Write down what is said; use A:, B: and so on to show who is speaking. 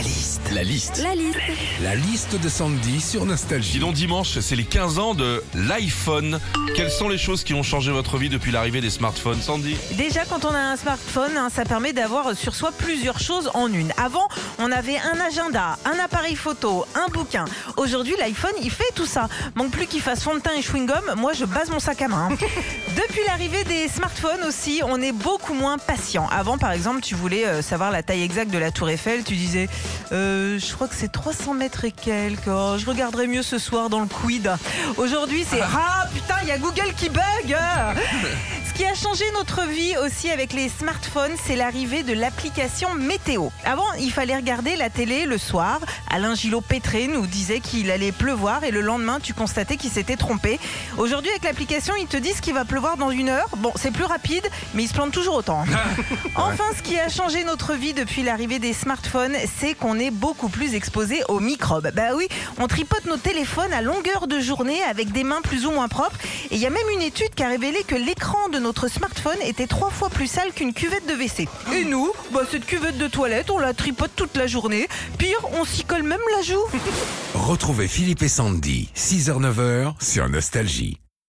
A: La liste.
B: La liste.
C: La liste.
A: La liste de Sandy sur Nostalgie.
B: Donc dimanche, c'est les 15 ans de l'iPhone. Quelles sont les choses qui ont changé votre vie depuis l'arrivée des smartphones, Sandy?
C: Déjà, quand on a un smartphone, hein, ça permet d'avoir sur soi plusieurs choses en une. Avant, on avait un agenda, un appareil photo, un bouquin. Aujourd'hui, l'iPhone, il fait tout ça. Manque plus qu'il fasse fond de teint et chewing-gum. Moi, je base mon sac à main. hein. Depuis l'arrivée des smartphones aussi, on est beaucoup moins patient. Avant, par exemple, tu voulais euh, savoir la taille exacte de la Tour Eiffel. Tu disais, euh, je crois que c'est 300 mètres et quelques. Oh, je regarderai mieux ce soir dans le quid. Aujourd'hui, c'est ah putain, il y a Google qui bug. Qui a changé notre vie aussi avec les smartphones, c'est l'arrivée de l'application météo. Avant, il fallait regarder la télé le soir. Alain Gillot Pétré nous disait qu'il allait pleuvoir et le lendemain, tu constatais qu'il s'était trompé. Aujourd'hui, avec l'application, ils te disent qu'il va pleuvoir dans une heure. Bon, c'est plus rapide, mais ils se plantent toujours autant. Enfin, ce qui a changé notre vie depuis l'arrivée des smartphones, c'est qu'on est beaucoup plus exposé aux microbes. Bah oui, on tripote nos téléphones à longueur de journée avec des mains plus ou moins propres. Et il y a même une étude qui a révélé que l'écran de notre smartphone était trois fois plus sale qu'une cuvette de WC. Et nous, bah, cette cuvette de toilette, on la tripote toute la journée. Pire, on s'y colle même la joue.
A: Retrouvez Philippe et Sandy, 6h-9h sur Nostalgie.